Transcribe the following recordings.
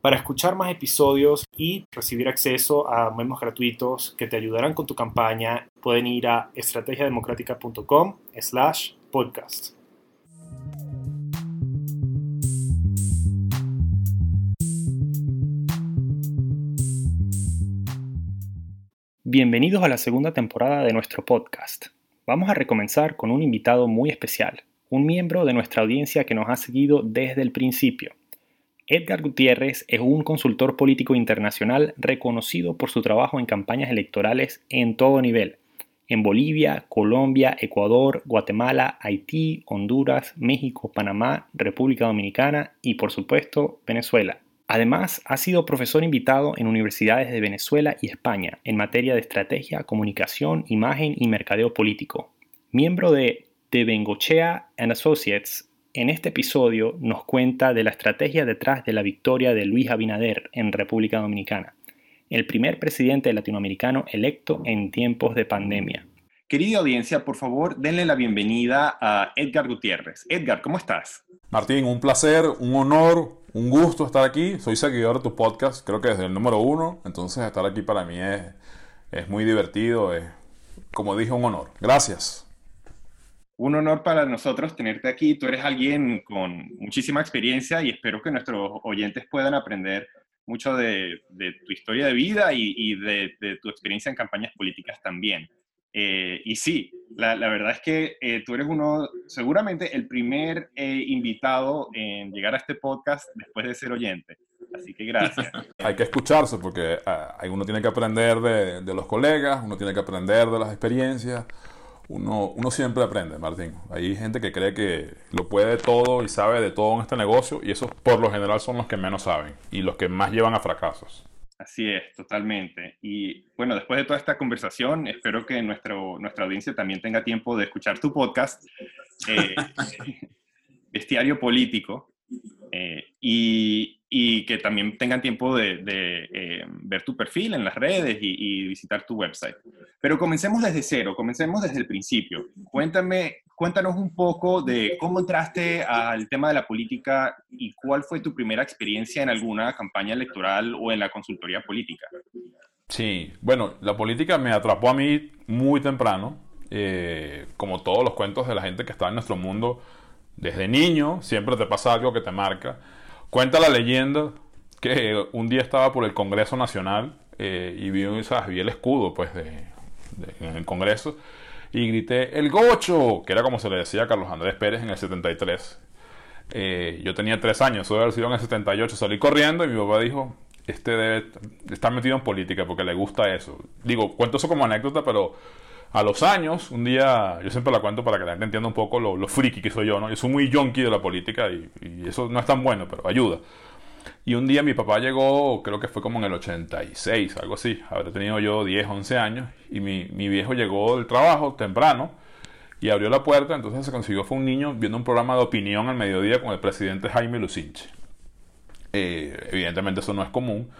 Para escuchar más episodios y recibir acceso a memos gratuitos que te ayudarán con tu campaña, pueden ir a estrategiademocrática.com slash podcast. Bienvenidos a la segunda temporada de nuestro podcast. Vamos a recomenzar con un invitado muy especial, un miembro de nuestra audiencia que nos ha seguido desde el principio. Edgar Gutiérrez es un consultor político internacional reconocido por su trabajo en campañas electorales en todo nivel, en Bolivia, Colombia, Ecuador, Guatemala, Haití, Honduras, México, Panamá, República Dominicana y por supuesto Venezuela. Además, ha sido profesor invitado en universidades de Venezuela y España en materia de estrategia, comunicación, imagen y mercadeo político. Miembro de De Bengochea Associates, en este episodio nos cuenta de la estrategia detrás de la victoria de Luis Abinader en República Dominicana, el primer presidente latinoamericano electo en tiempos de pandemia. Querida audiencia, por favor, denle la bienvenida a Edgar Gutiérrez. Edgar, ¿cómo estás? Martín, un placer, un honor, un gusto estar aquí. Soy seguidor de tu podcast, creo que desde el número uno, entonces estar aquí para mí es, es muy divertido, es, como dije, un honor. Gracias un honor para nosotros tenerte aquí. Tú eres alguien con muchísima experiencia y espero que nuestros oyentes puedan aprender mucho de, tu historia de vida y, de, tu experiencia en campañas políticas también. Eh, y sí, la, verdad es que eh, tú eres uno, seguramente el primer eh, invitado en llegar a este podcast después de ser oyente. Así que gracias. Hay que escucharse porque ah, uno tiene que aprender de, de los colegas, uno tiene que aprender de las experiencias uno, uno siempre aprende, Martín. Hay gente que cree que lo puede todo y sabe de todo en este negocio y esos por lo general son los que menos saben y los que más llevan a fracasos. Así es, totalmente. Y bueno, después de toda esta conversación, espero que nuestro, nuestra audiencia también tenga tiempo de escuchar tu podcast, eh, Bestiario Político, eh, y, y, que también tengan tiempo de, eh, ver tu perfil en las redes y, visitar tu website. Pero comencemos desde cero, comencemos desde el principio. Cuéntame, cuéntanos un poco de cómo entraste al tema de la política y cuál fue tu primera experiencia en alguna campaña electoral o en la consultoría política. Sí, bueno, la política me atrapó a mí muy temprano, eh, como todos los cuentos de la gente que está en nuestro mundo desde niño siempre te pasa algo que te marca. Cuenta la leyenda que un día estaba por el Congreso Nacional eh, y vi, vi, el escudo pues de, en el Congreso y grité el gocho, que era como se le decía a Carlos Andrés Pérez en el 73. Eh, yo tenía tres años, eso haber sido en el 78. Salí corriendo y mi papá dijo, este debe estar metido en política porque le gusta eso. Digo, cuento eso como anécdota, pero a los años, un día, yo siempre la cuento para que la gente entienda un poco lo, friki que soy yo, ¿no? Yo soy muy yonky de la política y, eso no es tan bueno, pero ayuda. Y un día mi papá llegó, creo que fue como en el 86, algo así, habré tenido yo 10, 11 años, y mi, mi viejo llegó del trabajo temprano y abrió la puerta, entonces se consiguió, fue un niño viendo un programa de opinión al mediodía con el presidente Jaime Lucinche. Eh, evidentemente eso no es común,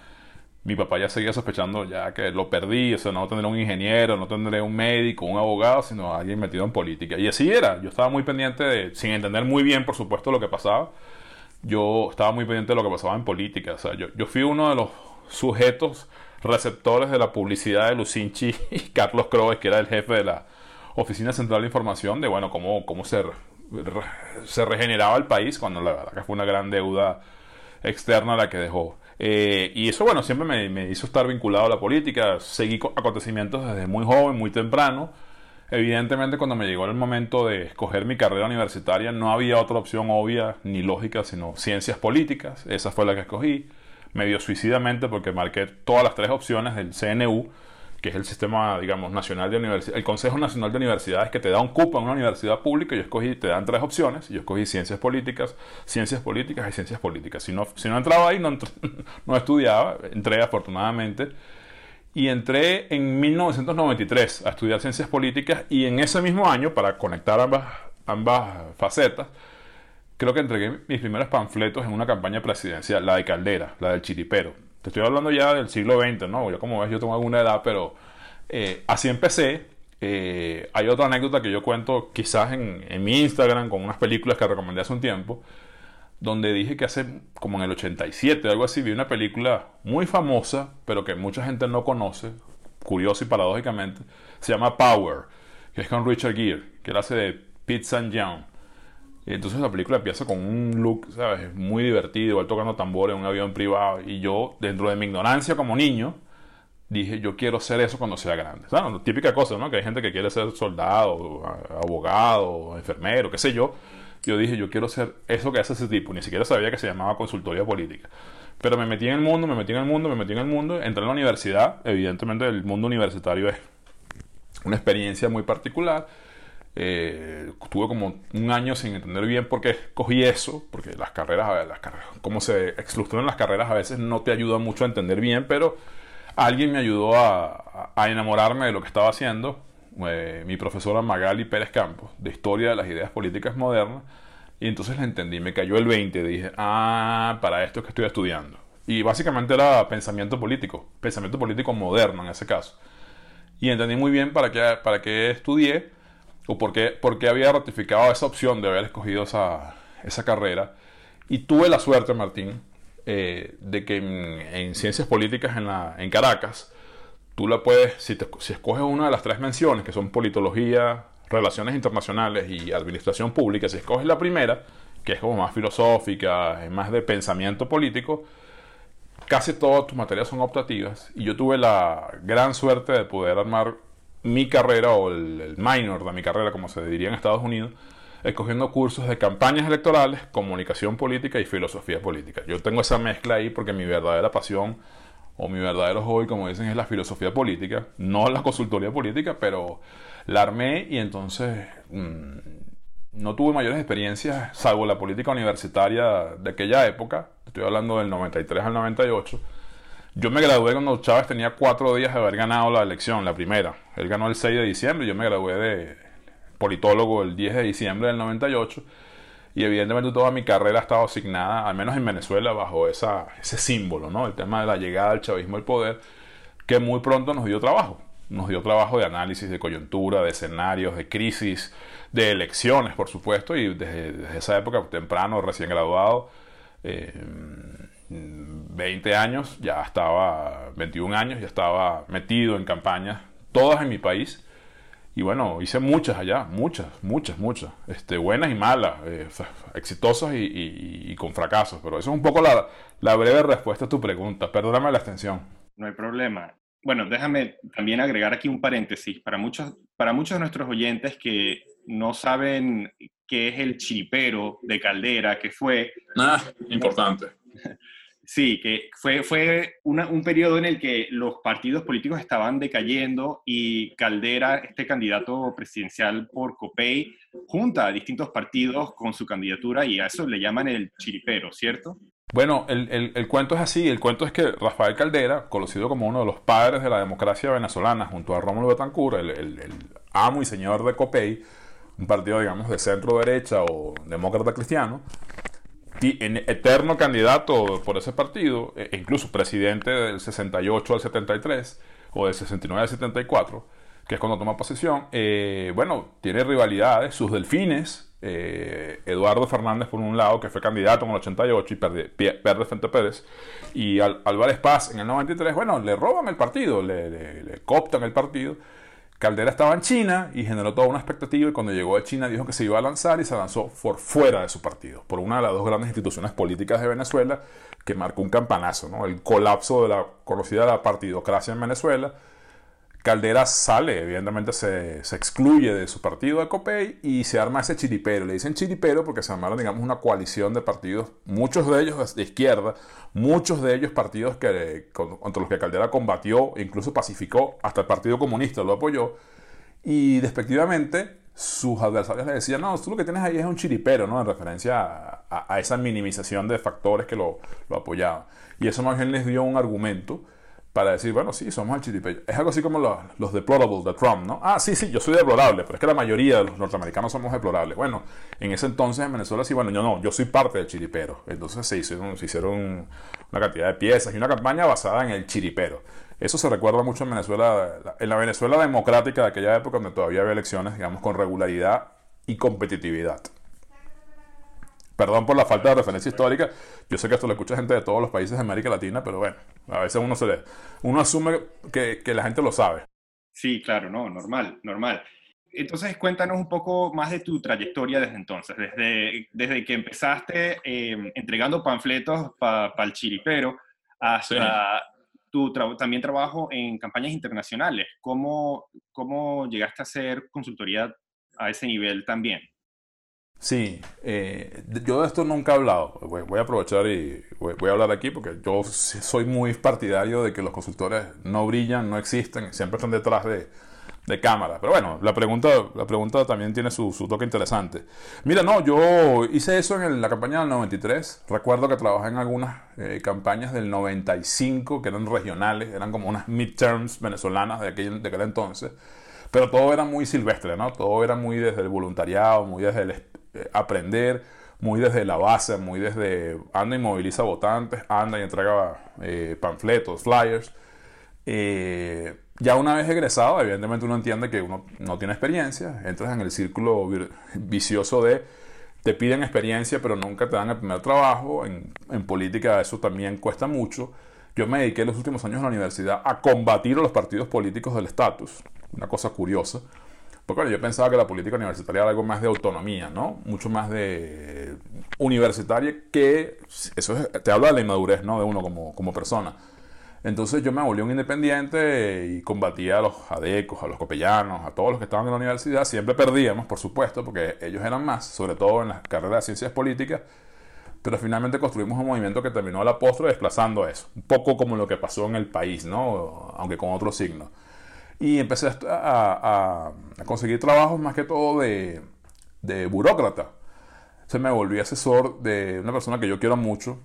mi papá ya seguía sospechando ya que lo perdí, o sea, no tendré un ingeniero, no tendré un médico, un abogado, sino alguien metido en política. Y así era, yo estaba muy pendiente de, sin entender muy bien, por supuesto, lo que pasaba, yo estaba muy pendiente de lo que pasaba en política. O sea, yo, yo fui uno de los sujetos receptores de la publicidad de Lucinchi y Carlos Croes, que era el jefe de la Oficina Central de Información, de, bueno, cómo, cómo se, se regeneraba el país, cuando la verdad que fue una gran deuda externa la que dejó. Eh, y eso, bueno, siempre me, hizo estar vinculado a la política. Seguí acontecimientos desde muy joven, muy temprano. Evidentemente, cuando me llegó el momento de escoger mi carrera universitaria, no había otra opción obvia ni lógica, sino ciencias políticas. Esa fue la que escogí. Medio suicidamente porque marqué todas las tres opciones del CNU que es el sistema, digamos, nacional de universidades, el Consejo Nacional de Universidades que te da un cupo en una universidad pública, yo escogí, te dan tres opciones, yo escogí ciencias políticas, ciencias políticas y ciencias políticas. Si no, si no entraba ahí, no, no estudiaba, entré afortunadamente. y entré en 1993 a estudiar ciencias políticas y en ese mismo año, para conectar ambas, ambas facetas, creo que entregué mis primeros panfletos en una campaña presidencial, la de Caldera, la del Chiripero. Te estoy hablando ya del siglo XX, ¿no? Yo como ves, yo tengo alguna edad, pero eh, así empecé. Eh, hay otra anécdota que yo cuento quizás en, en mi Instagram con unas películas que recomendé hace un tiempo donde dije que hace como en el 87, algo así, vi una película muy famosa, pero que mucha gente no conoce, curioso y paradójicamente, se llama Power, que es con Richard Gere, que él hace de Pete St. John. Entonces la película empieza con un look, ¿sabes? Muy divertido, él tocando tambores en un avión privado. Y yo, dentro de mi ignorancia como niño, dije, yo quiero ser eso cuando sea grande. O típica cosa, ¿no? Que hay gente que quiere ser soldado, abogado, enfermero, qué sé yo yo dije, yo quiero ser eso que hace ese tipo. Ni siquiera sabía que se llamaba consultoría política. Pero me metí en el mundo, me metí en el mundo, me metí en el mundo. Entré en la universidad. Evidentemente el mundo universitario es una experiencia muy particular. Eh, tuve como un año sin entender bien por qué cogí eso, porque las carreras, las carreras, como se estructuran las carreras a veces no te ayuda mucho a entender bien, pero alguien me ayudó a, a enamorarme de lo que estaba haciendo eh, mi profesora Magali Pérez Campos, de Historia de las Ideas Políticas Modernas, y entonces la entendí, me cayó el 20, dije, ah, para esto es que estoy estudiando. Y básicamente era pensamiento político, pensamiento político moderno en ese caso. Y entendí muy bien para qué, para qué estudié o por qué, había ratificado esa opción de haber escogido esa, esa carrera. Y tuve la suerte, Martín, eh, de que en, ciencias políticas en, la, en Caracas, tú la puedes, si, si escoges una de las tres menciones, que son politología, relaciones internacionales y administración pública, si escoges la primera, que es como más filosófica, es más de pensamiento político, casi todas tus materias son optativas y yo tuve la gran suerte de poder armar mi carrera o el, minor de mi carrera, como se diría en Estados Unidos, escogiendo cursos de campañas electorales, comunicación política y filosofía política. Yo tengo esa mezcla ahí porque mi verdadera pasión o mi verdadero hobby, como dicen, es la filosofía política, no la consultoría política, pero la armé y entonces mm, no tuve mayores experiencias, salvo la política universitaria de aquella época, estoy hablando del 93 al 98. Yo me gradué cuando Chávez tenía cuatro días de haber ganado la elección, la primera. Él ganó el 6 de diciembre, yo me gradué de politólogo el 10 de diciembre del 98 y evidentemente toda mi carrera ha estado asignada, al menos en Venezuela, bajo esa, ese símbolo, ¿no? El tema de la llegada del chavismo al poder, que muy pronto nos dio trabajo. Nos dio trabajo de análisis de coyuntura, de escenarios, de crisis, de elecciones, por supuesto, y desde, esa época, temprano, recién graduado, 20 eh, años, ya estaba, 21 años, ya estaba metido en campañas, todas en mi país, y bueno, hice muchas allá, muchas, muchas, muchas. Este, buenas y malas, eh, exitosas y, con fracasos. Pero eso es un poco la, la breve respuesta a tu pregunta. Perdóname la extensión. No hay problema. Bueno, déjame también agregar aquí un paréntesis. Para muchos, para muchos de nuestros oyentes que no saben qué es el chipero de Caldera, que fue... Ah, importante. Sí, que fue, fue un periodo en el que los partidos políticos estaban decayendo y Caldera, este candidato presidencial por COPEI, junta a distintos partidos con su candidatura y a eso le llaman el chiripero, ¿cierto? Bueno, el, el, cuento es así, el cuento es que Rafael Caldera, conocido como uno de los padres de la democracia venezolana, junto a Rómulo Betancourt, el, el amo y señor de COPEI, un partido, digamos, de centro derecha o demócrata cristiano, eterno candidato por ese partido, e incluso presidente del 68 al 73 o del 69 al 74, que es cuando toma posesión, eh, bueno, tiene rivalidades, sus delfines, eh, Eduardo Fernández por un lado, que fue candidato en el 88 y pierde, frente a Pérez, y Álvarez Paz en el 93, bueno, le roban el partido, le, le cooptan el partido Caldera estaba en China y generó toda una expectativa y cuando llegó a China dijo que se iba a lanzar y se lanzó por fuera de su partido, por una de las dos grandes instituciones políticas de Venezuela que marcó un campanazo, ¿no? el colapso de la conocida la partidocracia en Venezuela Caldera sale, evidentemente se, excluye de su partido de COPEI y se arma ese chiripero. Le dicen chiripero porque se armaron, digamos, una coalición de partidos, muchos de ellos de izquierda, muchos de ellos partidos que, contra los que Caldera combatió, incluso pacificó, hasta el Partido Comunista lo apoyó. Y despectivamente sus adversarios le decían, no, tú lo que tienes ahí es un chiripero, ¿no? En referencia a, esa minimización de factores que lo, lo apoyaban. Y eso más bien les dio un argumento para decir, bueno, sí, somos el chiripeyo. Es algo así como los, los deplorables de Trump, ¿no? Ah, sí, sí, yo soy deplorable, pero es que la mayoría de los norteamericanos somos deplorables. Bueno, en ese entonces en Venezuela sí, bueno, yo no, yo soy parte del chiripero. Entonces se hicieron, se hicieron una cantidad de piezas y una campaña basada en el chiripero. Eso se recuerda mucho en Venezuela, en la Venezuela democrática de aquella época donde todavía había elecciones, digamos, con regularidad y competitividad. Perdón por la falta de referencia histórica. Yo sé que esto lo escucha gente de todos los países de América Latina, pero bueno, a veces uno se le, uno asume que, que la gente lo sabe. Sí, claro, no, normal, normal. Entonces, cuéntanos un poco más de tu trayectoria desde entonces, desde, desde que empezaste eh, entregando panfletos para el chiripero hasta tu también trabajo en campañas internacionales. ¿Cómo, ¿Cómo llegaste a hacer consultoría a ese nivel también? Sí, eh, yo de esto nunca he hablado. Voy, a aprovechar y voy, a hablar aquí porque yo soy muy partidario de que los consultores no brillan, no existen, siempre están detrás de, de cámara. Pero bueno, la pregunta, la pregunta también tiene su, toque interesante. Mira, no, yo hice eso en la campaña del 93. Recuerdo que trabajé en algunas eh, campañas del 95 que eran regionales, eran como unas midterms venezolanas de aquel, de aquel entonces. Pero todo era muy silvestre, ¿no? Todo era muy desde el voluntariado, muy desde el aprender muy desde la base, muy desde anda y moviliza votantes, anda y entrega eh, panfletos, flyers. Eh, ya una vez egresado, evidentemente uno entiende que uno no tiene experiencia, entras en el círculo vicioso de te piden experiencia pero nunca te dan el primer trabajo, en, en política eso también cuesta mucho. Yo me dediqué los últimos años en la universidad a combatir a los partidos políticos del estatus, una cosa curiosa. Porque yo pensaba que la política universitaria era algo más de autonomía, ¿no? Mucho más de universitaria que... Eso te habla de la inmadurez, ¿no? De uno como, como persona. Entonces yo me volví un independiente y combatía a los adecos, a los copellanos, a todos los que estaban en la universidad. Siempre perdíamos, por supuesto, porque ellos eran más, sobre todo en las carreras de ciencias políticas. Pero finalmente construimos un movimiento que terminó a la postre desplazando eso. Un poco como lo que pasó en el país, ¿no? Aunque con otro signo. Y empecé a, conseguir trabajos más que todo de, de burócrata. Se me volví asesor de una persona que yo quiero mucho,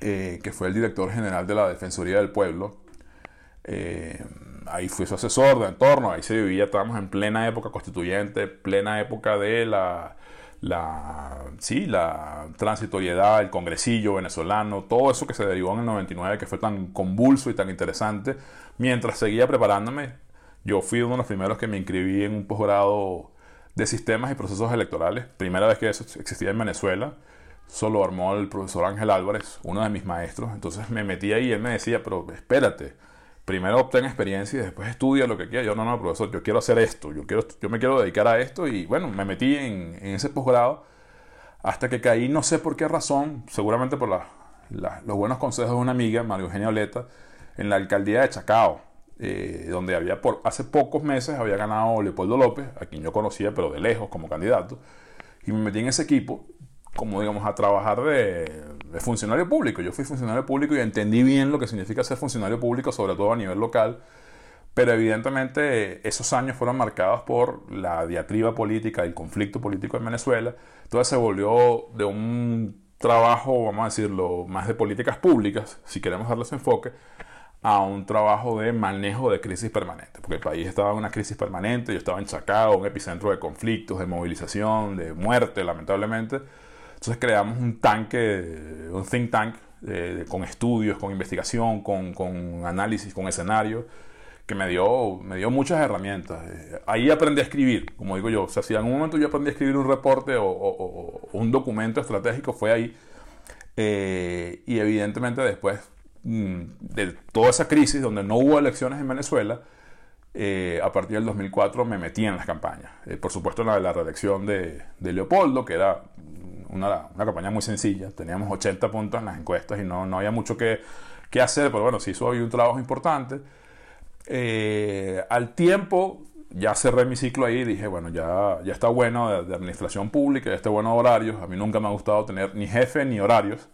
eh, que fue el director general de la Defensoría del Pueblo. Eh, ahí fui su asesor de entorno, ahí se vivía, estábamos en plena época constituyente, plena época de la, la, sí, la transitoriedad, el congresillo venezolano, todo eso que se derivó en el 99, que fue tan convulso y tan interesante. Mientras seguía preparándome, yo fui uno de los primeros que me inscribí en un posgrado de sistemas y procesos electorales. Primera vez que eso existía en Venezuela. Solo armó el profesor Ángel Álvarez, uno de mis maestros. Entonces me metí ahí y él me decía, pero espérate, primero obtén experiencia y después estudia lo que quieras. Yo no, no, profesor, yo quiero hacer esto, yo, quiero, yo me quiero dedicar a esto y bueno, me metí en, ese posgrado hasta que caí, no sé por qué razón, seguramente por los buenos consejos de una amiga, María Eugenia Oleta, en la alcaldía de Chacao, eh, donde había por, hace pocos meses había ganado Leopoldo López, a quien yo conocía, pero de lejos como candidato, y me metí en ese equipo como digamos a trabajar de, de, funcionario público. Yo fui funcionario público y entendí bien lo que significa ser funcionario público, sobre todo a nivel local, pero evidentemente esos años fueron marcados por la diatriba política, el conflicto político en Venezuela, entonces se volvió de un trabajo, vamos a decirlo, más de políticas públicas, si queremos darle ese enfoque, a un trabajo de manejo de crisis permanente, porque el país estaba en una crisis permanente, yo estaba en Chacao, un epicentro de conflictos, de movilización, de muerte, lamentablemente. Entonces creamos un tanque, un think tank, con estudios, con investigación, con, con, análisis, con escenarios, que me dio, me dio muchas herramientas. Eh, ahí aprendí a escribir, como digo yo. O sea, si en algún momento yo aprendí a escribir un reporte o, un documento estratégico, fue ahí. Eh, y evidentemente después Mm, de toda esa crisis donde no hubo elecciones en Venezuela, eh, a partir del 2004 me metí en las campañas. Eh, por supuesto, la de la reelección de, Leopoldo, que era una, una, campaña muy sencilla. Teníamos 80 puntos en las encuestas y no, no había mucho que, que, hacer, pero bueno, sí hizo hoy un trabajo importante. Eh, al tiempo, ya cerré mi ciclo ahí dije, bueno, ya, ya está bueno de, de administración pública, ya está bueno horarios. A mí nunca me ha gustado tener ni jefe ni horarios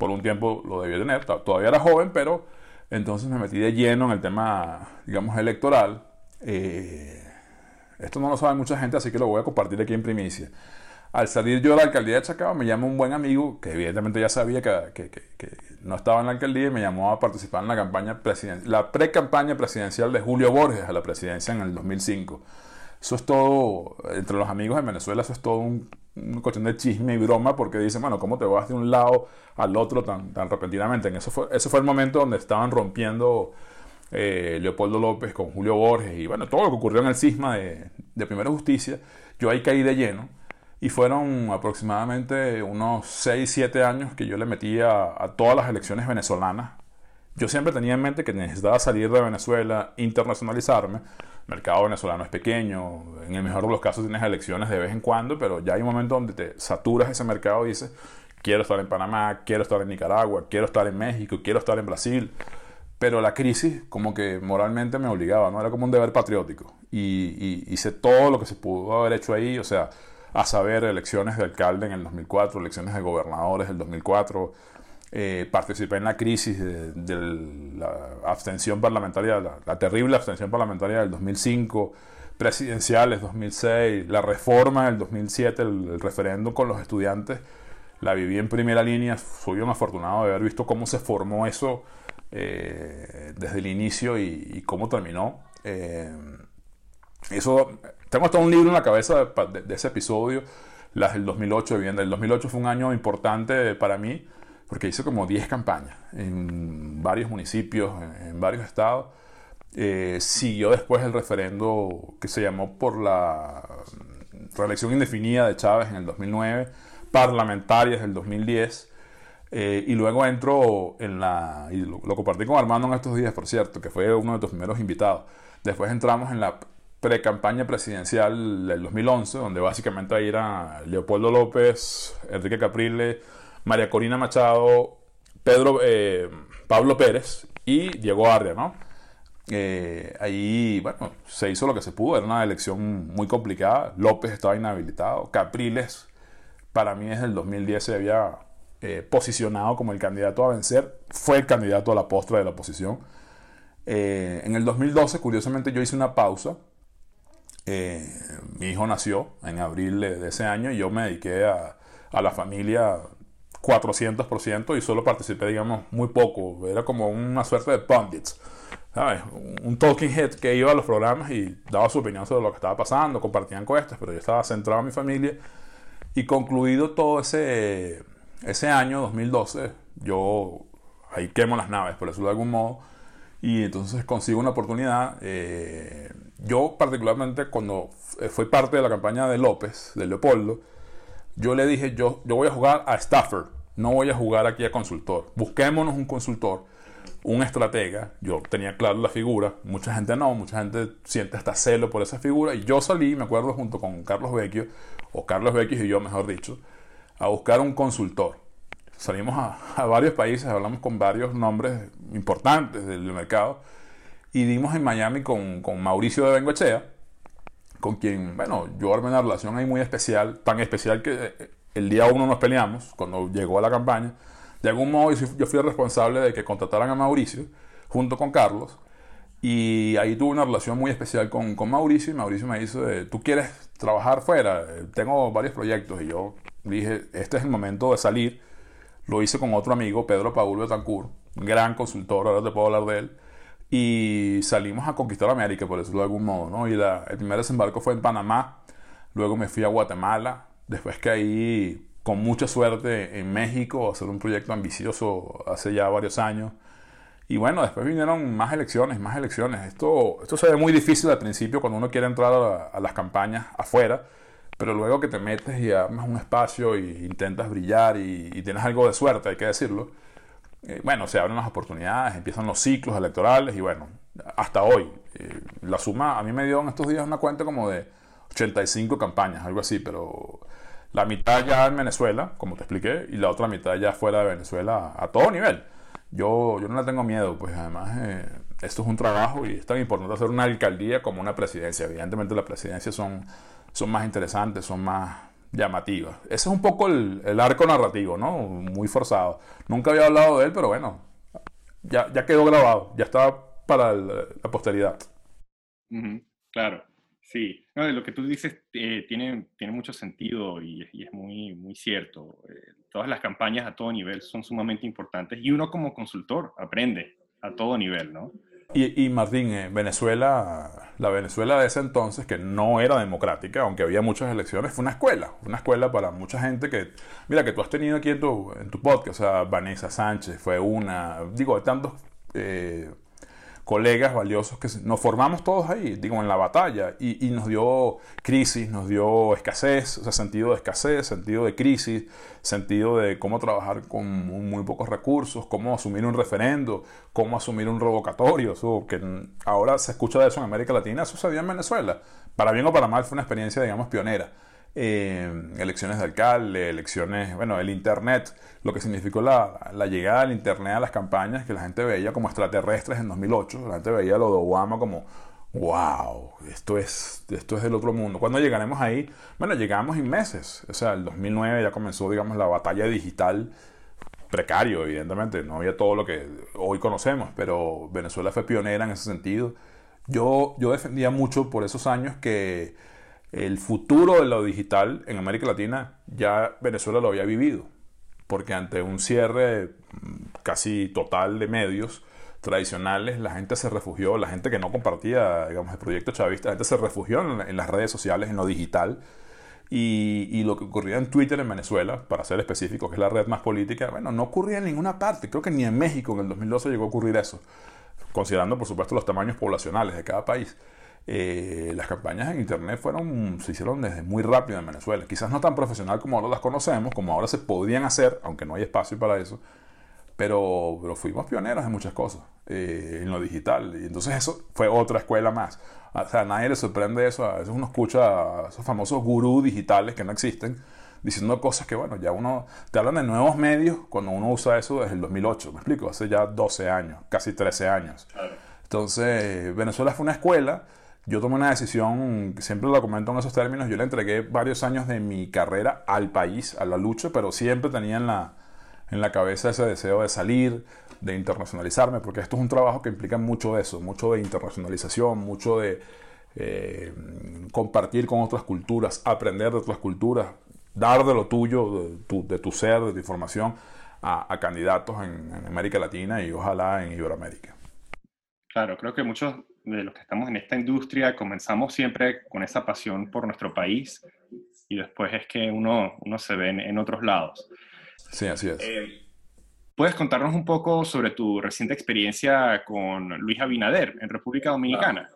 por un tiempo lo debía tener, todavía era joven, pero entonces me metí de lleno en el tema, digamos, electoral. Eh, esto no lo sabe mucha gente, así que lo voy a compartir aquí en primicia. Al salir yo de la alcaldía de Chacao, me llama un buen amigo, que evidentemente ya sabía que, no estaba en la alcaldía, y me llamó a participar en la campaña la pre-campaña presidencial de Julio Borges a la presidencia en el 2005. Eso es todo, entre los amigos en Venezuela, eso es todo un, una cuestión de chisme y broma, porque dicen, bueno, ¿cómo te vas de un lado al otro tan, tan repentinamente? En eso fue, ese fue el momento donde estaban rompiendo eh, Leopoldo López con Julio Borges y bueno, todo lo que ocurrió en el cisma de, de Primera Justicia. Yo ahí caí de lleno y fueron aproximadamente unos 6, 7 años que yo le metí a, todas las elecciones venezolanas. Yo siempre tenía en mente que necesitaba salir de Venezuela, internacionalizarme. El mercado venezolano es pequeño, en el mejor de los casos tienes elecciones de vez en cuando, pero ya hay un momento donde te saturas ese mercado y dices, quiero estar en Panamá, quiero estar en Nicaragua, quiero estar en México, quiero estar en Brasil. Pero la crisis como que moralmente me obligaba, ¿no? Era como un deber patriótico. Y, y hice todo lo que se pudo haber hecho ahí, o sea, a saber, elecciones de alcalde en el 2004, elecciones de gobernadores en el 2004. Eh, participé en la crisis de, la abstención parlamentaria, la, terrible abstención parlamentaria del 2005, presidenciales 2006, la reforma del 2007, el, referéndum con los estudiantes, la viví en primera línea, soy un afortunado de haber visto cómo se formó eso eh, desde el inicio y, cómo terminó. Eh, eso tengo hasta un libro en la cabeza de, ese episodio, las del 2008. Bien, el 2008 fue un año importante para mí porque hice como 10 campañas en varios municipios, en, varios estados. Eh, siguió después el referendo que se llamó por la reelección indefinida de Chávez en el 2009, parlamentarias del 2010. Eh, y luego entro en la, y lo, lo, compartí con Armando en estos días, por cierto, que fue uno de tus primeros invitados. Después entramos en la pre-campaña presidencial del 2011, donde básicamente ahí era Leopoldo López, Enrique Caprile, María Corina Machado, Pedro, eh, Pablo Pérez y Diego Arria, ¿no? Eh, ahí, bueno, se hizo lo que se pudo, era una elección muy complicada, López estaba inhabilitado, Capriles, para mí desde el 2010 se había eh, posicionado como el candidato a vencer, fue el candidato a la postra de la oposición. en el 2012, curiosamente, yo hice una pausa eh, mi hijo nació en abril de ese año y yo me dediqué a, la familia 400% y solo participé, digamos, muy poco. Era como una suerte de pundits, ¿sabes? Un talking head que iba a los programas y daba su opinión sobre lo que estaba pasando, compartía encuestas, pero yo estaba centrado en mi familia. Y concluido todo ese, ese año, 2012, yo ahí quemo las naves, por decirlo de algún modo, y entonces consigo una oportunidad. Eh, yo particularmente cuando fui parte de la campaña de López, de Leopoldo, yo le dije, yo, yo voy a jugar a staffer, no voy a jugar aquí a consultor. Busquémonos un consultor, un estratega. Yo tenía claro la figura, mucha gente no, mucha gente siente hasta celo por esa figura. Y yo salí, me acuerdo, junto con Carlos Vecchio, o Carlos Vecchio y yo, mejor dicho, a buscar un consultor. Salimos a, a varios países, hablamos con varios nombres importantes del mercado y dimos en Miami con, con Mauricio de Bengoechea, con quien, bueno, yo armé una relación ahí muy especial, tan especial que eh, el día uno nos peleamos, cuando llegó a la campaña. De algún modo yo fui el responsable de que contrataran a Mauricio, junto con Carlos, y ahí tuve una relación muy especial con, con Mauricio, y Mauricio me dice, ¿tú quieres trabajar fuera? Tengo varios proyectos, y yo dije, este es el momento de salir. Lo hice con otro amigo, Pedro Paul Betancourt, gran consultor, ahora te puedo hablar de él y salimos a conquistar América, por decirlo de algún modo, ¿no? Y el primer desembarco fue en Panamá, luego me fui a Guatemala, después ahí, con mucha suerte, en México, a hacer un proyecto ambicioso hace ya varios años. Y bueno, después vinieron más elecciones, más elecciones. Esto, esto se ve muy difícil al principio cuando uno quiere entrar a, las campañas afuera, pero luego que te metes y armas un espacio e intentas brillar y, y tienes algo de suerte, hay que decirlo, eh, bueno, se abren las oportunidades, empiezan los ciclos electorales y bueno, hasta hoy. Eh, la suma, a mí me dio en estos días una cuenta como de 85 campañas, algo así, pero la mitad ya en Venezuela, como te expliqué, y la otra mitad ya fuera de Venezuela a, todo nivel. Yo, yo no le tengo miedo, pues además eh, esto es un trabajo y es tan importante hacer una alcaldía como una presidencia. Evidentemente las presidencias son, son más interesantes, son más, llamativa. Ese es un poco el, arco narrativo, ¿no? Muy forzado. Nunca había hablado de él, pero bueno, ya, ya quedó grabado, ya está para la posteridad. claro. Sí, lo que tú dices eh, tiene, tiene mucho sentido y, es muy, muy cierto. Eh, todas las campañas a todo nivel son sumamente importantes y uno como consultor aprende a todo nivel, ¿no? Y, Martín, eh, Venezuela, la Venezuela de ese entonces, que no era democrática, aunque había muchas elecciones, fue una escuela, una escuela para mucha gente que, mira, que tú has tenido aquí en tu, en tu podcast, o sea, Vanessa Sánchez fue una, digo, de tantos eh, colegas valiosos que nos formamos todos ahí, digo, en la batalla, y, nos dio crisis, nos dio escasez, o sea, sentido de escasez, sentido de crisis, sentido de cómo trabajar con muy pocos recursos, cómo asumir un referendo, cómo asumir un revocatorio, eso, que ahora se escucha de eso en América Latina, sucedió en Venezuela. Para bien o para mal fue una experiencia, digamos, pionera. Eh, elecciones de alcalde, elecciones, bueno, el Internet, lo que significó la, la, llegada del Internet a las campañas, que la gente veía como extraterrestres en 2008, la gente veía lo de Obama como, wow, esto es, esto es del otro mundo. Cuando llegaremos ahí? Bueno, llegamos en meses, o sea, el 2009 ya comenzó, digamos, la batalla digital precario, evidentemente, no había todo lo que hoy conocemos, pero Venezuela fue pionera en ese sentido. Yo, yo defendía mucho por esos años que el futuro de lo digital en América Latina ya Venezuela lo había vivido, porque ante un cierre mm, casi total de medios tradicionales, la gente se refugió, la gente que no compartía, digamos, el proyecto chavista, la gente se refugió en, las redes sociales, en lo digital, y, lo que ocurría en Twitter en Venezuela, para ser específico, que es la red más política, bueno, no ocurría en ninguna parte. Creo que ni en México en el 2012 llegó a ocurrir eso, considerando por supuesto los tamaños poblacionales de cada país. Eh, las campañas en Internet fueron, se hicieron desde muy rápido en Venezuela. Quizás no tan profesional como ahora las conocemos, como ahora se podrían hacer, aunque no hay espacio para eso. Pero, pero fuimos pioneros en muchas cosas, eh, en lo digital. Y entonces eso fue otra escuela más. O sea, a nadie le sorprende eso. A veces uno escucha a esos famosos gurús digitales que no existen, diciendo cosas que, bueno, ya uno, te hablan de nuevos medios cuando uno usa eso desde el 2008, ¿me explico? Hace ya 12 años, casi 13 años. Entonces, Venezuela fue una escuela yo tomé una decisión, siempre lo comento en esos términos, yo le entregué varios años de mi carrera al país, a la lucha, pero siempre tenía en la, en la cabeza ese deseo de salir, de internacionalizarme, porque esto es un trabajo que implica mucho de eso, mucho de internacionalización, mucho de eh, compartir con otras culturas, aprender de otras culturas, dar de lo tuyo, de tu, de tu ser, de tu información a, candidatos en, en América Latina y ojalá en Iberoamérica. Claro, creo que muchos de los que estamos en esta industria comenzamos siempre con esa pasión por nuestro país y después es que uno, uno se ve en, otros lados. Sí, así es. Eh, ¿Puedes contarnos un poco sobre tu reciente experiencia con Luis Abinader en República Dominicana?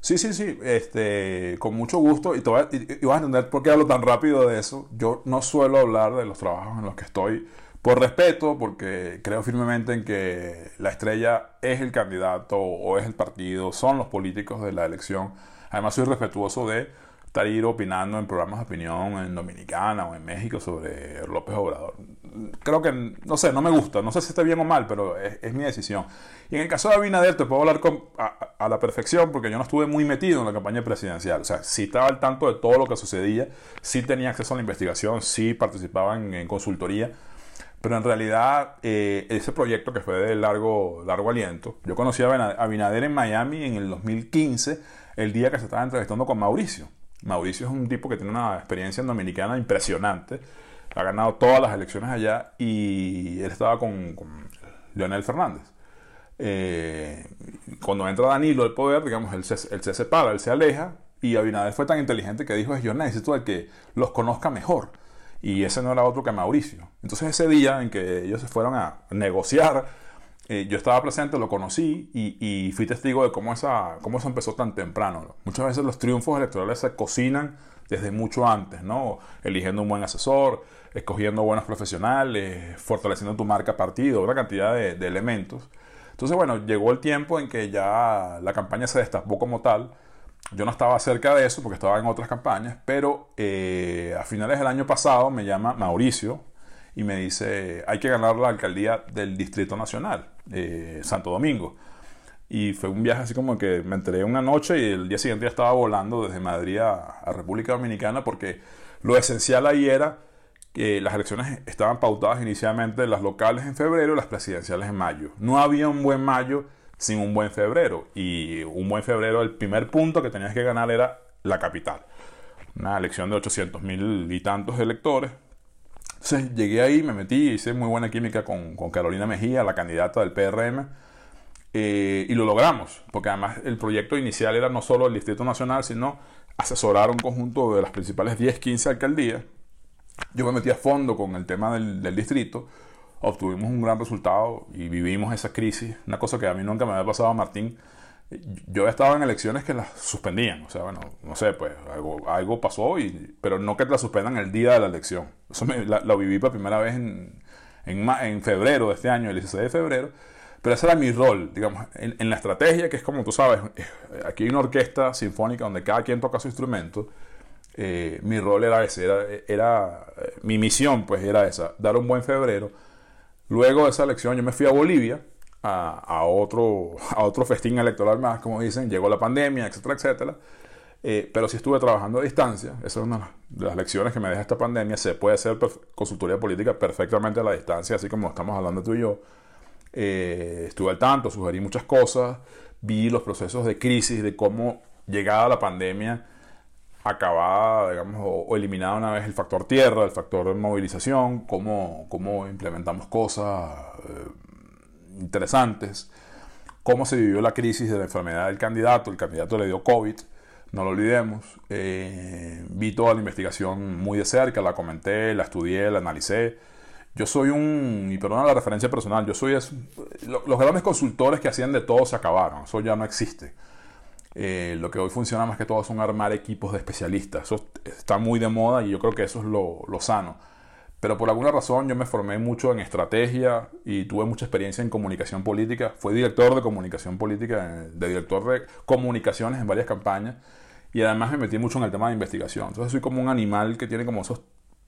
Sí, sí, sí, este, con mucho gusto y, te vas a entender por qué hablo tan rápido de eso. Yo no suelo hablar de los trabajos en los que estoy por respeto, porque creo firmemente en que la estrella es el candidato o es el partido, son los políticos de la elección. Además soy respetuoso de estar ir opinando en programas de opinión en Dominicana o en México sobre López Obrador. Creo que, no sé, no me gusta, no sé si está bien o mal, pero es, mi decisión. Y en el caso de Abinader te puedo hablar con, a, la perfección porque yo no estuve muy metido en la campaña presidencial. O sea, sí estaba al tanto de todo lo que sucedía, sí tenía acceso a la investigación, sí participaba en consultoría pero en realidad, eh, ese proyecto que fue de largo, largo aliento, yo conocí a Abinader en Miami en el 2015, el día que se estaba entrevistando con Mauricio. Mauricio es un tipo que tiene una experiencia en Dominicana impresionante, ha ganado todas las elecciones allá y él estaba con, Leonel Fernández. Eh, cuando entra Danilo al poder, digamos, él se, se separa, él se aleja y Abinader fue tan inteligente que dijo, yo necesito al que los conozca mejor y ese no era otro que Mauricio. Entonces ese día en que ellos se fueron a negociar, eh, yo estaba presente, lo conocí y, fui testigo de cómo, esa, cómo eso empezó tan temprano. Muchas veces los triunfos electorales se cocinan desde mucho antes, ¿no? Eligiendo un buen asesor, escogiendo buenos profesionales, fortaleciendo tu marca partido, una cantidad de, de elementos. Entonces, bueno, llegó el tiempo en que ya la campaña se destapó como tal yo no estaba cerca de eso porque estaba en otras campañas, pero eh, a finales del año pasado me llama Mauricio y me dice, hay que ganar la alcaldía del Distrito Nacional, eh, Santo Domingo. Y fue un viaje así como que me enteré una noche y el día siguiente ya estaba volando desde Madrid a, República Dominicana porque lo esencial ahí era que las elecciones estaban pautadas inicialmente las locales en febrero y las presidenciales en mayo. No había un buen mayo sin un buen febrero. Y un buen febrero, el primer punto que tenías que ganar era la capital. Una elección de 800 mil y tantos electores. Entonces llegué ahí, me metí, hice muy buena química con, Carolina Mejía, la candidata del PRM, eh, y lo logramos, porque además el proyecto inicial era no solo el Distrito Nacional, sino asesorar un conjunto de las principales 10, 15 alcaldías. Yo me metí a fondo con el tema del distrito, obtuvimos un gran resultado y vivimos esa crisis, una cosa que a mí nunca me había pasado Martín, yo estaba en elecciones que las suspendían. O sea, bueno, no sé, pues algo, algo pasó, y, pero no que la suspendan el día de la elección. Eso lo viví por primera vez en, en, febrero de este año, el 16 de febrero. Pero ese era mi rol, digamos, en, la estrategia, que es como tú sabes, aquí hay una orquesta sinfónica donde cada quien toca su instrumento. Eh, mi rol era ese, era, era, mi misión pues era esa, dar un buen febrero. Luego de esa elección yo me fui a Bolivia, a, otro, a otro festín electoral más, como dicen, llegó la pandemia, etcétera, etcétera. Eh, pero si estuve trabajando a distancia, esa es una de las lecciones que me deja esta pandemia, se puede hacer consultoría política perfectamente a la distancia, así como estamos hablando tú y yo. Eh, estuve al tanto, sugerí muchas cosas, vi los procesos de crisis, de cómo llegada la pandemia acababa, digamos, o, eliminaba una vez el factor tierra, el factor movilización, cómo, cómo implementamos cosas. Eh, interesantes. Cómo se vivió la crisis de la enfermedad del candidato. El candidato le dio COVID, no lo olvidemos. Eh, vi toda la investigación muy de cerca, la comenté, la estudié, la analicé. Yo soy un, y perdona la referencia personal, yo soy, es, los grandes consultores que hacían de todo se acabaron, eso ya no existe. Eh, lo que hoy funciona más que todo son armar equipos de especialistas, eso está muy de moda y yo creo que eso es lo, lo sano pero por alguna razón yo me formé mucho en estrategia y tuve mucha experiencia en comunicación política. Fui director de comunicación política, de director de comunicaciones en varias campañas y además me metí mucho en el tema de investigación. Entonces soy como un animal que tiene como esos,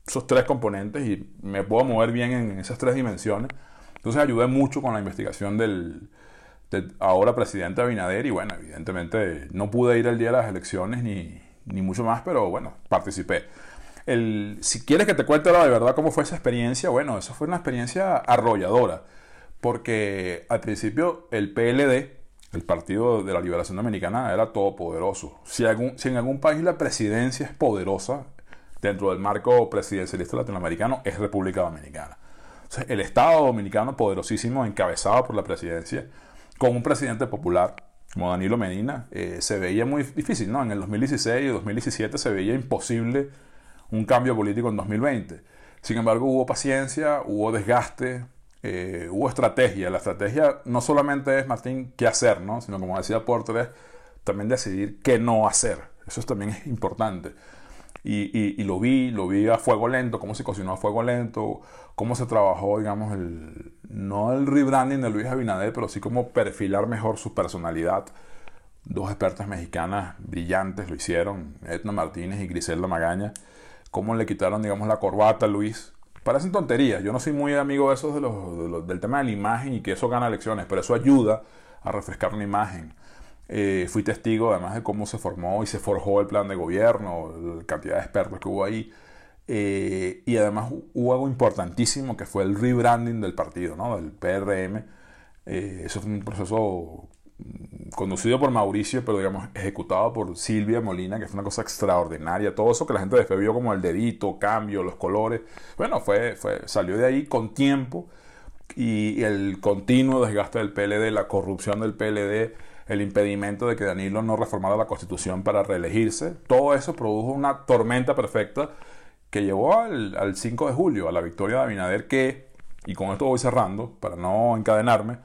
esos tres componentes y me puedo mover bien en esas tres dimensiones. Entonces ayudé mucho con la investigación del ahora presidente Abinader y bueno, evidentemente no pude ir el día de las elecciones ni, ni mucho más, pero bueno, participé si quieres que te cuente de verdad cómo fue esa experiencia, bueno, eso fue una experiencia arrolladora, porque al principio el PLD, el Partido de la Liberación Dominicana, era todopoderoso. Si, si en algún país la presidencia es poderosa, dentro del marco presidencialista latinoamericano, es República Dominicana. el Estado dominicano poderosísimo, encabezado por la presidencia, con un presidente popular como Danilo Medina, eh, se veía muy difícil, ¿no? En el 2016 y 2017 se veía imposible un cambio político en 2020. Sin embargo, hubo paciencia, hubo desgaste, eh, hubo estrategia. La estrategia no solamente es, Martín, qué hacer, ¿no? sino como decía Porter, también decidir qué no hacer. Eso también es importante. Y, y, lo vi, lo vi a fuego lento, cómo se cocinó a fuego lento, cómo se trabajó, digamos, el, no el rebranding de Luis Abinader, pero sí cómo perfilar mejor su personalidad. Dos expertas mexicanas brillantes lo hicieron, Edna Martínez y Griselda Magaña cómo le quitaron, digamos, la corbata a Luis. Parecen tonterías. Yo no soy muy amigo de esos del tema de la imagen y que eso gana elecciones, pero eso ayuda a refrescar una imagen. Eh, fui testigo además de cómo se formó y se forjó el plan de gobierno, la cantidad de expertos que hubo ahí. Eh, y además hubo algo importantísimo que fue el rebranding del partido, ¿no? del PRM. Eh, eso fue un proceso conducido por Mauricio, pero digamos ejecutado por Silvia Molina, que fue una cosa extraordinaria. Todo eso que la gente después vio como el dedito, cambio, los colores. Bueno, fue, fue, salió de ahí con tiempo y el continuo desgaste del PLD, la corrupción del PLD, el impedimento de que Danilo no reformara la constitución para reelegirse. Todo eso produjo una tormenta perfecta que llevó al, al 5 de julio, a la victoria de Abinader, que, y con esto voy cerrando, para no encadenarme,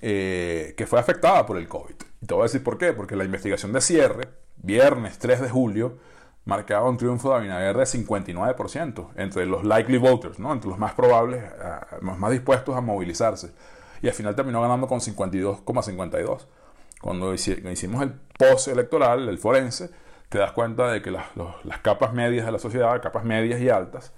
eh, que fue afectada por el COVID. Y te voy a decir por qué. Porque la investigación de cierre, viernes 3 de julio, marcaba un triunfo de Abinader de 59% entre los likely voters, ¿no? entre los más probables, los más dispuestos a movilizarse. Y al final terminó ganando con 52,52. Cuando hicimos el post electoral, el forense, te das cuenta de que las, las capas medias de la sociedad, capas medias y altas,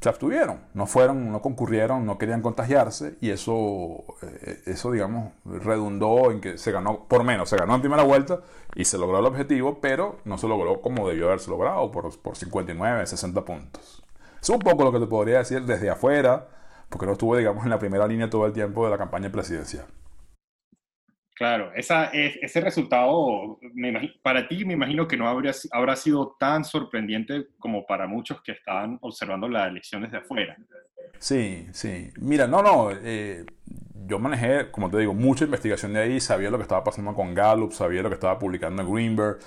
se abstuvieron, no fueron, no concurrieron, no querían contagiarse y eso, eh, eso digamos, redundó en que se ganó, por menos, se ganó en primera vuelta y se logró el objetivo, pero no se logró como debió haberse logrado, por, por 59, 60 puntos. Es un poco lo que te podría decir desde afuera, porque no estuve, digamos, en la primera línea todo el tiempo de la campaña presidencial. Claro, esa, ese resultado para ti me imagino que no habría, habrá sido tan sorprendente como para muchos que estaban observando la elección desde afuera. Sí, sí. Mira, no, no, eh, yo manejé, como te digo, mucha investigación de ahí, sabía lo que estaba pasando con Gallup, sabía lo que estaba publicando Greenberg,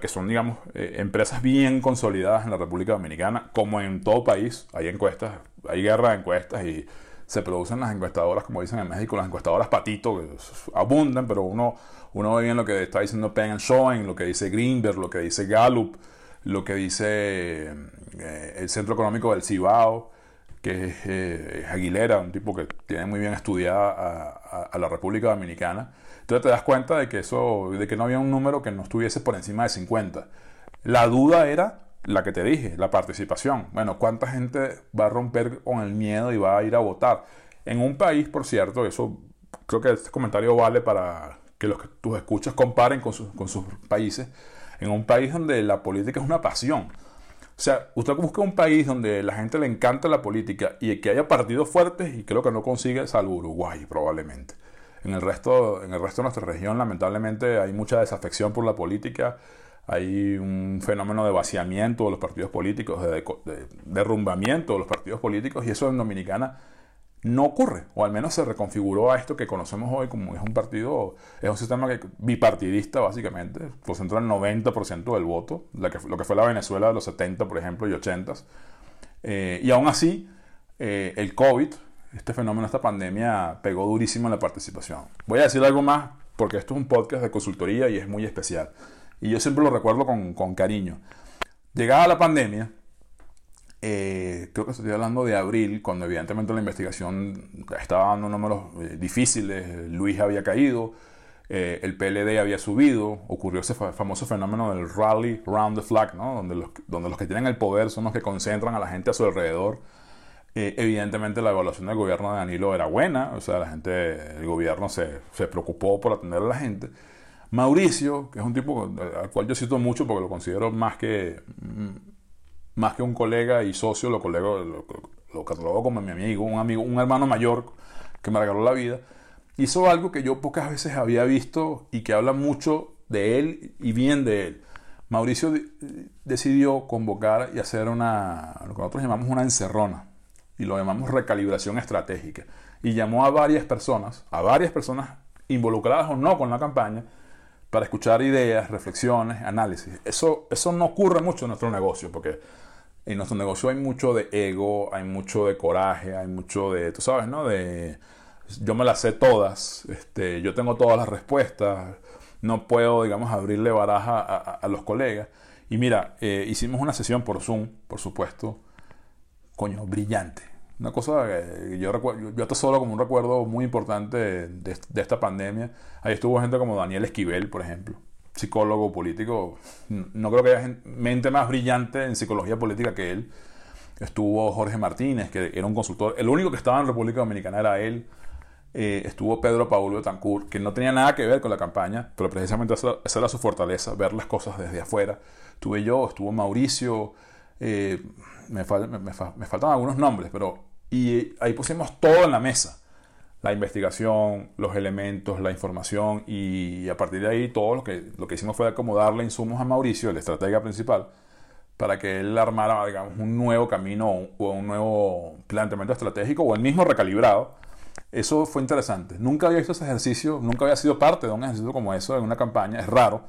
que son, digamos, eh, empresas bien consolidadas en la República Dominicana, como en todo país, hay encuestas, hay guerra de encuestas y se producen las encuestadoras, como dicen en México, las encuestadoras patito, que abundan, pero uno, uno ve bien lo que está diciendo Penn Schoen, lo que dice Greenberg, lo que dice Gallup, lo que dice eh, el Centro Económico del Cibao, que eh, es Aguilera, un tipo que tiene muy bien estudiada a, la República Dominicana. Entonces te das cuenta de que eso, de que no había un número que no estuviese por encima de 50. La duda era la que te dije, la participación. Bueno, ¿cuánta gente va a romper con el miedo y va a ir a votar? En un país, por cierto, eso creo que este comentario vale para que los que tus escuchas comparen con, con sus países. En un país donde la política es una pasión. O sea, usted busca un país donde la gente le encanta la política y que haya partidos fuertes y creo que no consigue, salvo Uruguay probablemente. En el resto, en el resto de nuestra región, lamentablemente, hay mucha desafección por la política hay un fenómeno de vaciamiento de los partidos políticos, de, derrumbamiento de los partidos políticos, y eso en Dominicana no ocurre, o al menos se reconfiguró a esto que conocemos hoy como es un partido, es un sistema bipartidista básicamente, concentra el 90% del voto, lo que, lo que fue la Venezuela de los 70, por ejemplo, y 80. Eh, y aún así, eh, el COVID, este fenómeno, esta pandemia, pegó durísimo en la participación. Voy a decir algo más, porque esto es un podcast de consultoría y es muy especial y yo siempre lo recuerdo con, con cariño. Llegada la pandemia, eh, creo que estoy hablando de abril, cuando evidentemente la investigación estaba dando números eh, difíciles, Luis había caído, eh, el PLD había subido, ocurrió ese famoso fenómeno del rally round the flag, ¿no? donde, los, donde los que tienen el poder son los que concentran a la gente a su alrededor. evidentemente la evaluación del gobierno de Danilo era buena, o sea, la gente, el gobierno se, se preocupó por atender a la gente. Mauricio, que es un tipo al cual yo cito mucho porque lo considero más que, mm, más que un colega y socio, lo, colego, lo, catalogo como mi amigo, un amigo, un hermano mayor que me regaló la vida, hizo algo que yo pocas veces había visto y que habla mucho de él y bien de él. Mauricio decidió convocar y hacer una, lo que nosotros llamamos una encerrona, y lo llamamos recalibración estratégica. Y llamó a varias personas, a varias personas involucradas o no con la campaña, para escuchar ideas, reflexiones, análisis. Eso, eso no ocurre mucho en nuestro negocio, porque en nuestro negocio hay mucho de ego, hay mucho de coraje, hay mucho de, tú sabes, ¿no? De yo me las sé todas, este, yo tengo todas las respuestas, no puedo, digamos, abrirle baraja a, los colegas. Y mira, eh, hicimos una sesión por Zoom, por supuesto, coño, brillante una cosa que yo recuerdo, yo solo como un recuerdo muy importante de, esta pandemia. Ahí estuvo gente como Daniel Esquivel, por ejemplo, psicólogo político. No creo que haya mente más brillante en psicología política que él. Estuvo Jorge Martínez, que era un consultor. El único que estaba en República Dominicana era él. Eh, estuvo Pedro Paulo Betancourt, que no tenía nada que ver con la campaña, pero precisamente esa, era su fortaleza, ver las cosas desde afuera. Estuve yo, estuvo Mauricio, eh, me, faltan algunos nombres, pero y ahí pusimos todo en la mesa. La investigación, los elementos, la información y a partir de ahí todo lo que, lo que hicimos fue acomodarle insumos a Mauricio, el estratega principal, para que él armara digamos, un nuevo camino o un nuevo planteamiento estratégico o el mismo recalibrado. Eso fue interesante. Nunca había visto ese ejercicio, nunca había sido parte de un ejercicio como eso en una campaña. Es raro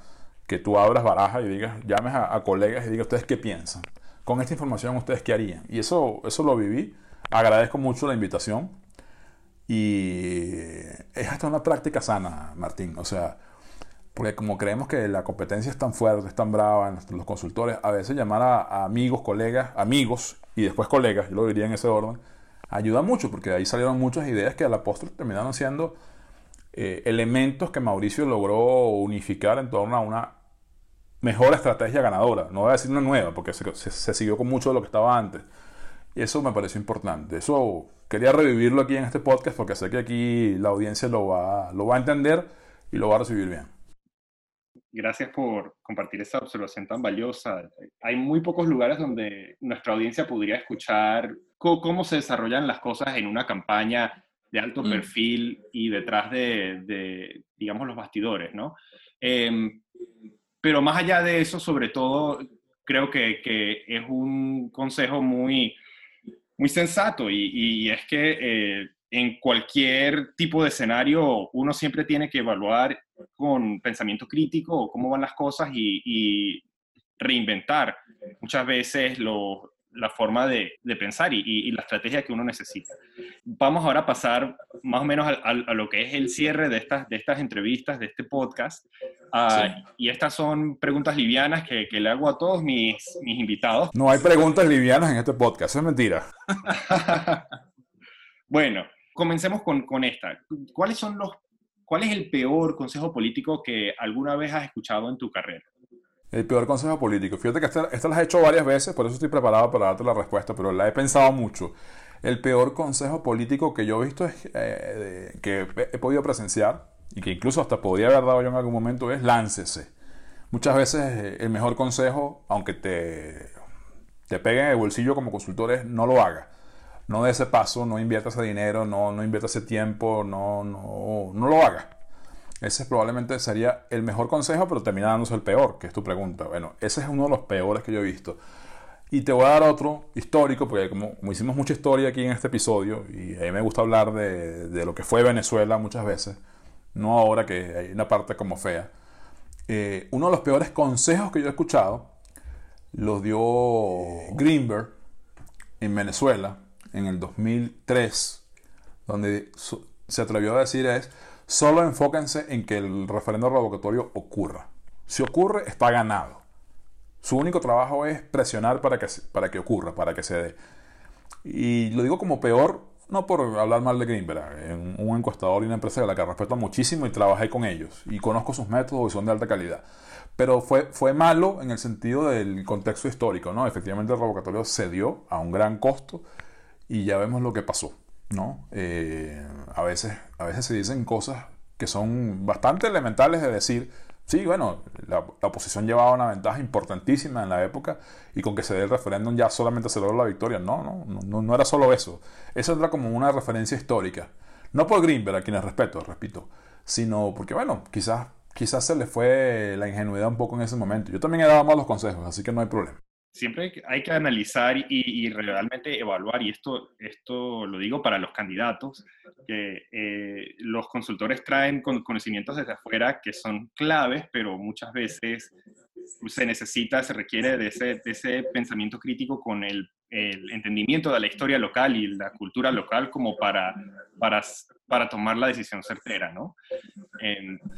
que tú abras baraja y digas, llames a, a colegas y digas, ¿ustedes qué piensan? Con esta información, ¿ustedes qué harían? Y eso, eso lo viví Agradezco mucho la invitación y es hasta una práctica sana, Martín. O sea, porque como creemos que la competencia es tan fuerte, es tan brava en los consultores, a veces llamar a, amigos, colegas, amigos y después colegas, yo lo diría en ese orden, ayuda mucho porque ahí salieron muchas ideas que a la postre terminaron siendo eh, elementos que Mauricio logró unificar en torno a una mejor estrategia ganadora. No voy a decir una nueva porque se, se siguió con mucho de lo que estaba antes y eso me pareció importante. Eso quería revivirlo aquí en este podcast porque sé que aquí la audiencia lo va, lo va a entender y lo va a recibir bien. Gracias por compartir esa observación tan valiosa. Hay muy pocos lugares donde nuestra audiencia podría escuchar cómo, se desarrollan las cosas en una campaña de alto mm. perfil y detrás de, digamos, los bastidores, ¿no? Em, pero más allá de eso, sobre todo, creo que, que es un consejo muy, muy sensato y, es que eh, en cualquier tipo de escenario uno siempre tiene que evaluar con pensamiento crítico cómo van las cosas y, reinventar muchas veces la forma de, de pensar y, y, la estrategia que uno necesita. Vamos ahora a pasar más o menos a, a, lo que es el cierre de estas, de estas entrevistas, de este podcast. Uh, Y estas son preguntas livianas que, que, le hago a todos mis, mis invitados. No hay preguntas livianas en este podcast, es mentira. bueno, comencemos con, con esta. ¿Cuáles son los, ¿Cuál es el peor consejo político que alguna vez has escuchado en tu carrera? El peor consejo político. Fíjate que esta, esta la he hecho varias veces, por eso estoy preparado para darte la respuesta, pero la he pensado mucho. El peor consejo político que yo he visto, es, eh, que he podido presenciar, y que incluso hasta podría haber dado yo en algún momento, es láncese. Muchas veces eh, el mejor consejo, aunque te, te pegue en el bolsillo como consultor, es no lo haga. No dé ese paso, no invierta ese dinero, no, no invierta ese tiempo, no, no, no lo haga. Ese probablemente sería el mejor consejo, pero termina dándose el peor, que es tu pregunta. Bueno, ese es uno de los peores que yo he visto. Y te voy a dar otro histórico, porque como, hicimos mucha historia aquí en este episodio, y a mí me gusta hablar de, de, lo que fue Venezuela muchas veces, no ahora que hay una parte como fea. Eh, uno de los peores consejos que yo he escuchado los dio Greenberg en Venezuela en el 2003, donde se atrevió a decir es Solo enfóquense en que el referendo revocatorio ocurra. Si ocurre, está ganado. Su único trabajo es presionar para que, para que ocurra, para que se dé. Y lo digo como peor, no por hablar mal de Greenberg, un encuestador y una empresa de la que respeto muchísimo y trabajé con ellos. Y conozco sus métodos y son de alta calidad. Pero fue, fue malo en el sentido del contexto histórico, ¿no? Efectivamente el revocatorio se a un gran costo y ya vemos lo que pasó. ¿no? Eh, a, veces, a veces se dicen cosas que son bastante elementales de decir, sí, bueno, la, oposición llevaba una ventaja importantísima en la época y con que se dé el referéndum ya solamente se logró la victoria. No, no, no, no era solo eso. Eso era como una referencia histórica. No por Greenberg, a quienes respeto, repito, sino porque, bueno, quizás, quizás se le fue la ingenuidad un poco en ese momento. Yo también he dado malos consejos, así que no hay problema siempre hay que analizar y, realmente evaluar, y esto, esto lo digo para los candidatos, que eh, los consultores traen conocimientos desde afuera que son claves, pero muchas veces se necesita, se requiere de ese, de ese pensamiento crítico con el, el, entendimiento de la historia local y la cultura local como para, para, para tomar la decisión certera, ¿no?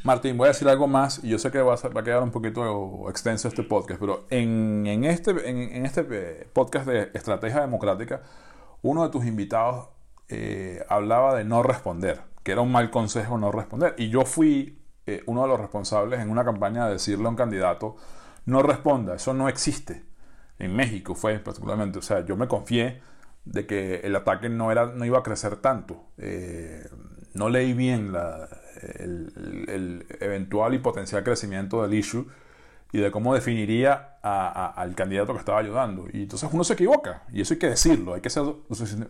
Martín, voy a decir algo más y yo sé que va a, quedar un poquito extenso este podcast, pero en, en este, en, este eh, podcast de Estrategia Democrática, uno de tus invitados eh, hablaba de no responder, que era un mal consejo no responder. Y yo fui eh, uno de los responsables en una campaña de decirle a un candidato, no responda, eso no existe. En México fue particularmente, o sea, yo me confié de que el ataque no, era, no iba a crecer tanto. Eh, no leí bien la, el, el, eventual y potencial crecimiento del issue y de cómo definiría a, a, al candidato que estaba ayudando. Y entonces uno se equivoca, y eso hay que decirlo, hay que ser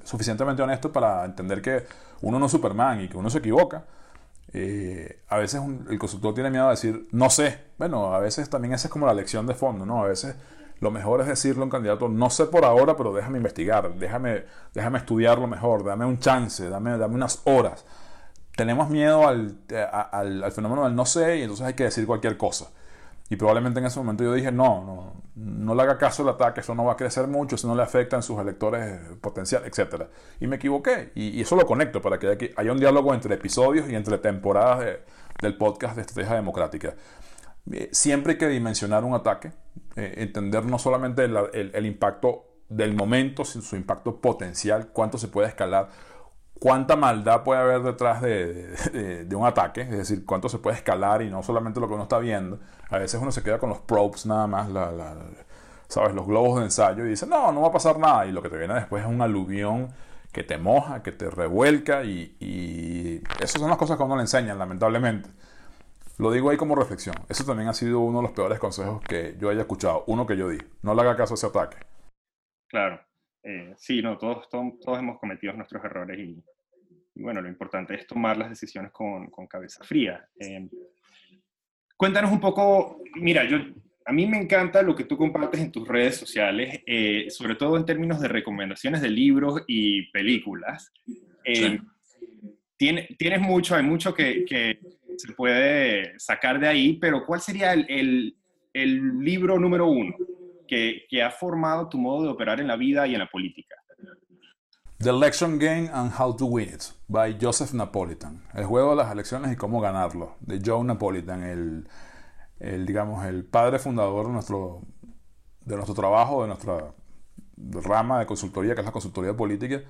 suficientemente honesto para entender que uno no es Superman y que uno se equivoca. Eh, a veces un, el consultor tiene miedo a decir, no sé. Bueno, a veces también esa es como la lección de fondo, ¿no? A veces lo mejor es decirle a un candidato, no sé por ahora, pero déjame investigar, déjame, déjame estudiarlo mejor, dame un chance, dame, dame unas horas. Tenemos miedo al, al, al, fenómeno del no sé y entonces hay que decir cualquier cosa. Y probablemente en ese momento yo dije, no, no, no le haga caso al ataque, eso no va a crecer mucho, eso no le afecta en sus electores potenciales, etc. Y me equivoqué. Y, y, eso lo conecto para que haya un diálogo entre episodios y entre temporadas de, del podcast de Estrategia Democrática. Eh, siempre hay que dimensionar un ataque, eh, entender no solamente el, impacto del momento, sino su impacto potencial, cuánto se puede escalar, cuánta maldad puede haber detrás de, un ataque, es decir, cuánto se puede escalar y no solamente lo que uno está viendo. A veces uno se queda con los probes nada más, ¿sabes? los globos de ensayo y dice, no, no va a pasar nada. Y lo que te viene después es un aluvión que te moja, que te revuelca y, y esas son las cosas que uno le enseñan, lamentablemente. Lo digo ahí como reflexión. Eso también ha sido uno de los peores consejos que yo haya escuchado. Uno que yo di. No le haga caso a ese ataque. Claro. Eh, sí, no, todos, todos, todos, hemos cometido nuestros errores y, bueno, lo importante es tomar las decisiones con, con cabeza fría. Eh, cuéntanos un poco, mira, yo, a mí me encanta lo que tú compartes en tus redes sociales, eh, sobre todo en términos de recomendaciones de libros y películas. Tienes mucho, hay mucho que, se puede sacar de ahí, pero ¿cuál sería el, libro número uno que, ha formado tu modo de operar en la vida y en la política? The Election Game and How to Win It, by Joseph Napolitan. El juego de las elecciones y cómo ganarlo, de Joe Napolitan, el, el digamos, el padre fundador de nuestro, de nuestro trabajo, de nuestra rama de consultoría, que es la consultoría política.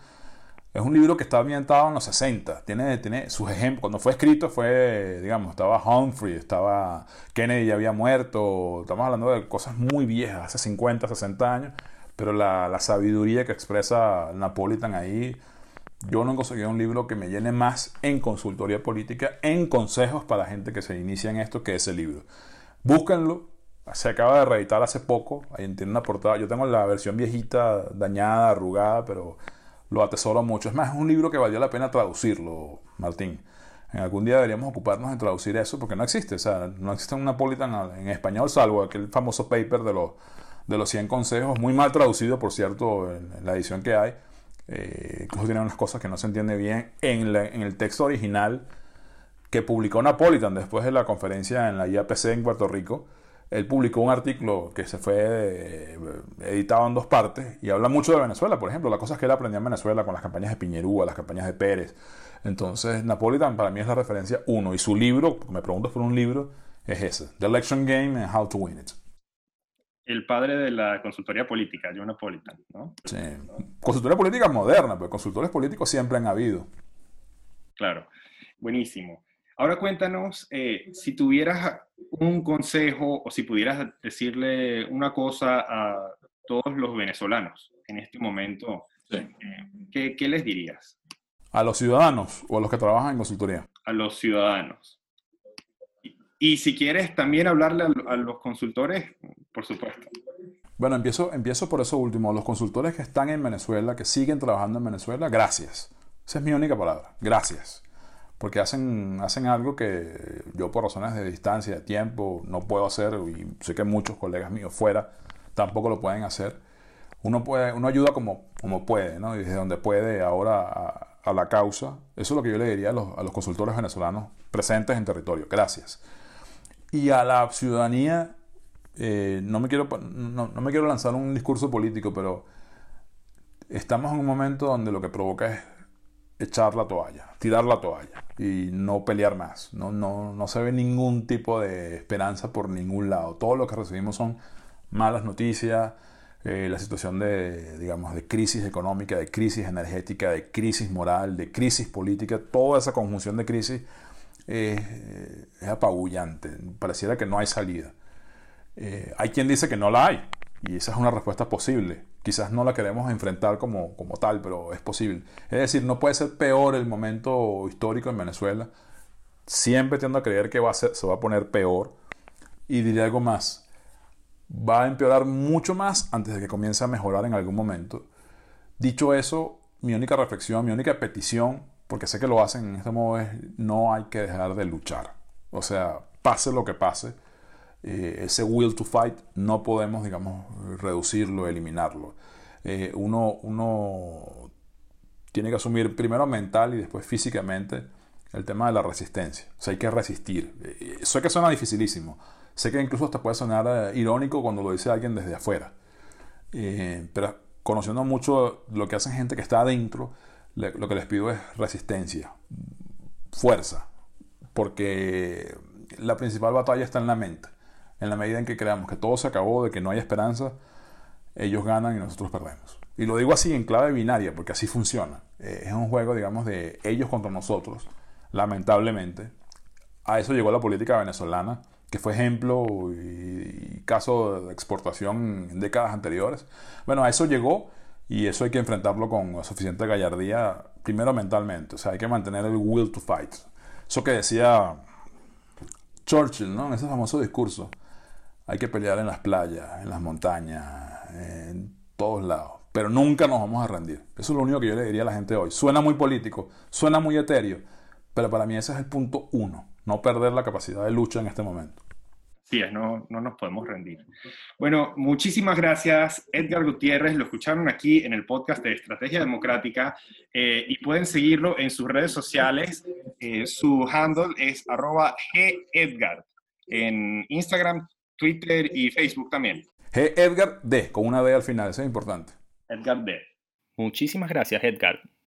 Es un libro que está ambientado en los 60. Tiene, tiene sus ejemplos. Cuando fue escrito fue, digamos, estaba Humphrey, estaba Kennedy ya había muerto. Estamos hablando de cosas muy viejas, hace 50, 60 años pero la, la, sabiduría que expresa Napolitan ahí, yo no he conseguido un libro que me llene más en consultoría política, en consejos para gente que se inicia en esto, que ese libro. Búsquenlo, se acaba de reeditar hace poco, ahí tiene una portada, yo tengo la versión viejita, dañada, arrugada, pero lo atesoro mucho. Es más, es un libro que valió la pena traducirlo, Martín. En algún día deberíamos ocuparnos de traducir eso porque no existe, o sea, no existe un Napolitan en español, salvo aquel famoso paper de los de los 100 consejos, muy mal traducido, por cierto, en, la edición que hay. Eh, incluso tiene unas cosas que no se entiende bien en, en, el texto original que publicó Napolitan después de la conferencia en la IAPC en Puerto Rico. Él publicó un artículo que se fue eh, editado en dos partes y habla mucho de Venezuela, por ejemplo, las cosas que él aprendió en Venezuela con las campañas de Piñerúa, las campañas de Pérez. Entonces, Napolitan para mí es la referencia uno. Y su libro, me pregunto por un libro, es ese: The Election Game and How to Win It el padre de la consultoría política, John Napolitan, ¿no? Sí. Consultoría política moderna, pero consultores políticos siempre han habido. Claro, buenísimo. Ahora cuéntanos, eh, si tuvieras un consejo o si pudieras decirle una cosa a todos los venezolanos en este momento, eh, ¿qué, ¿qué les dirías? ¿A los ciudadanos o a los que trabajan en consultoría? A los ciudadanos. Y si quieres también hablarle a, los consultores, por supuesto. Bueno, empiezo, empiezo por eso último. Los consultores que están en Venezuela, que siguen trabajando en Venezuela, gracias. Esa es mi única palabra. Gracias. Porque hacen, hacen algo que yo por razones de distancia, de tiempo, no puedo hacer y sé que muchos colegas míos fuera tampoco lo pueden hacer. Uno, puede, uno ayuda como, como puede, ¿no? Y desde donde puede ahora a, a, la causa. Eso es lo que yo le diría a los, a los consultores venezolanos presentes en territorio. Gracias. Y a la ciudadanía, eh, no, me quiero, no, no, me quiero lanzar un discurso político, pero estamos en un momento donde lo que provoca es echar la toalla, tirar la toalla y no pelear más. No, no, no se ve ningún tipo de esperanza por ningún lado. Todo lo que recibimos son malas noticias, eh, la situación de, digamos, de crisis económica, de crisis energética, de crisis moral, de crisis política, toda esa conjunción de crisis es apabullante. Pareciera que no hay salida. Eh, hay quien dice que no la hay. Y esa es una respuesta posible. Quizás no la queremos enfrentar como, como tal, pero es posible. Es decir, no puede ser peor el momento histórico en Venezuela. Siempre tiendo a creer que va a ser, se va a poner peor. Y diré algo más. Va a empeorar mucho más antes de que comience a mejorar en algún momento. Dicho eso, mi única reflexión, mi única petición porque sé que lo hacen en este modo, es no hay que dejar de luchar. O sea, pase lo que pase, eh, ese will to fight no podemos, digamos, reducirlo, eliminarlo. Eh, uno, uno tiene que asumir primero mental y después físicamente el tema de la resistencia. O hay que resistir. Eh, sé que suena dificilísimo. Sé que incluso hasta puede sonar irónico cuando lo dice alguien desde afuera. pero conociendo mucho lo que hacen gente que está adentro, lo que les pido es resistencia, fuerza, porque la principal batalla está en la mente. En la medida en que creamos que todo se acabó, de que no hay esperanza, ellos ganan y nosotros perdemos. Y lo digo así en clave binaria, porque así funciona. Eh, es un juego, digamos, de ellos contra nosotros, lamentablemente. A eso llegó la política venezolana, que fue ejemplo y caso de exportación en décadas anteriores. Bueno, a eso llegó y eso hay que enfrentarlo con suficiente gallardía, primero mentalmente, o sea, hay que mantener el will to fight. Eso que decía Churchill, ¿no? En ese famoso discurso, hay que pelear en las playas, en las montañas, en todos lados, pero nunca nos vamos a rendir. Eso es lo único que yo le diría a la gente hoy. Suena muy político, suena muy etéreo, pero para mí ese es el punto uno, no perder la capacidad de lucha en este momento. Sí, no, no nos podemos rendir. Bueno, muchísimas gracias, Edgar Gutiérrez. Lo escucharon aquí en el podcast de Estrategia Democrática eh, y pueden seguirlo en sus redes sociales. Eh, su handle es arroba gedgar en Instagram, Twitter y Facebook también. G Edgar D, con una D al final, eso es importante. Edgar D. Muchísimas gracias, Edgar.